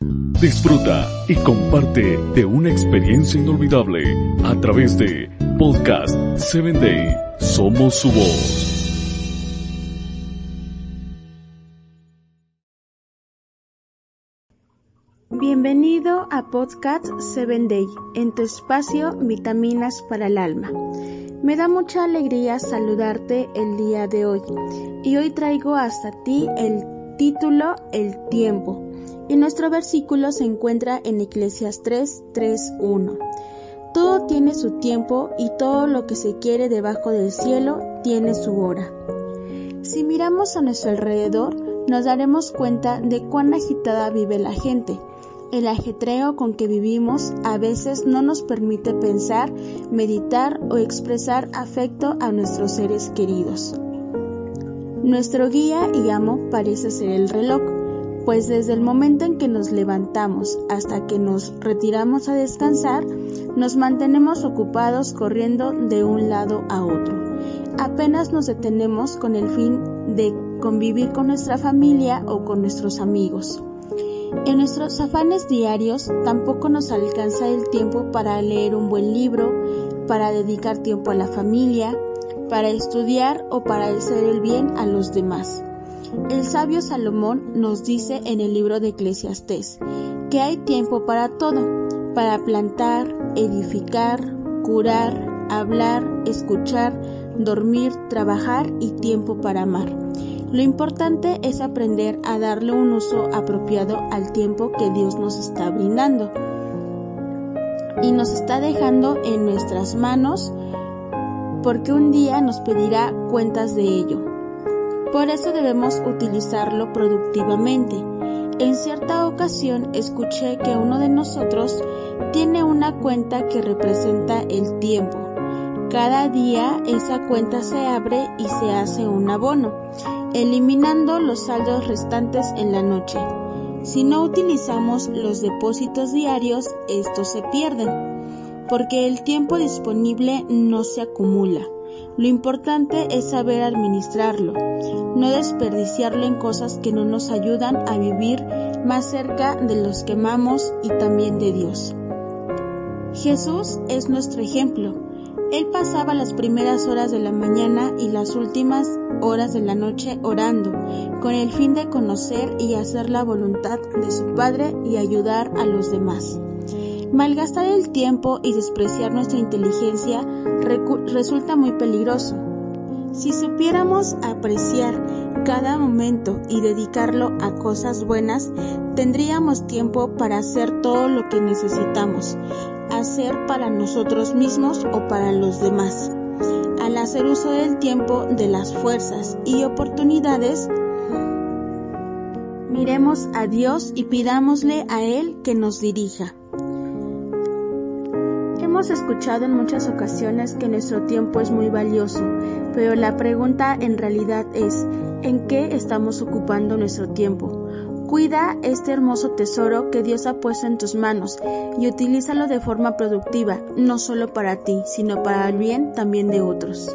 Disfruta y comparte de una experiencia inolvidable a través de Podcast 7 Day. Somos su voz. Bienvenido a Podcast 7 Day, en tu espacio Vitaminas para el Alma. Me da mucha alegría saludarte el día de hoy y hoy traigo hasta ti el título El tiempo y nuestro versículo se encuentra en Eclesias 3, 3, 1. Todo tiene su tiempo y todo lo que se quiere debajo del cielo tiene su hora. Si miramos a nuestro alrededor, nos daremos cuenta de cuán agitada vive la gente. El ajetreo con que vivimos a veces no nos permite pensar, meditar o expresar afecto a nuestros seres queridos. Nuestro guía y amo parece ser el reloj, pues desde el momento en que nos levantamos hasta que nos retiramos a descansar, nos mantenemos ocupados corriendo de un lado a otro. Apenas nos detenemos con el fin de convivir con nuestra familia o con nuestros amigos. En nuestros afanes diarios tampoco nos alcanza el tiempo para leer un buen libro, para dedicar tiempo a la familia, para estudiar o para hacer el bien a los demás. El sabio Salomón nos dice en el libro de Eclesiastés que hay tiempo para todo, para plantar, edificar, curar, hablar, escuchar, dormir, trabajar y tiempo para amar. Lo importante es aprender a darle un uso apropiado al tiempo que Dios nos está brindando y nos está dejando en nuestras manos porque un día nos pedirá cuentas de ello. Por eso debemos utilizarlo productivamente. En cierta ocasión escuché que uno de nosotros tiene una cuenta que representa el tiempo. Cada día esa cuenta se abre y se hace un abono, eliminando los saldos restantes en la noche. Si no utilizamos los depósitos diarios, estos se pierden, porque el tiempo disponible no se acumula. Lo importante es saber administrarlo, no desperdiciarlo en cosas que no nos ayudan a vivir más cerca de los que amamos y también de Dios. Jesús es nuestro ejemplo. Él pasaba las primeras horas de la mañana y las últimas horas de la noche orando, con el fin de conocer y hacer la voluntad de su Padre y ayudar a los demás. Malgastar el tiempo y despreciar nuestra inteligencia resulta muy peligroso. Si supiéramos apreciar cada momento y dedicarlo a cosas buenas, tendríamos tiempo para hacer todo lo que necesitamos, hacer para nosotros mismos o para los demás. Al hacer uso del tiempo, de las fuerzas y oportunidades, miremos a Dios y pidámosle a Él que nos dirija. Hemos escuchado en muchas ocasiones que nuestro tiempo es muy valioso, pero la pregunta en realidad es, ¿en qué estamos ocupando nuestro tiempo? Cuida este hermoso tesoro que Dios ha puesto en tus manos y utilízalo de forma productiva, no solo para ti, sino para el bien también de otros.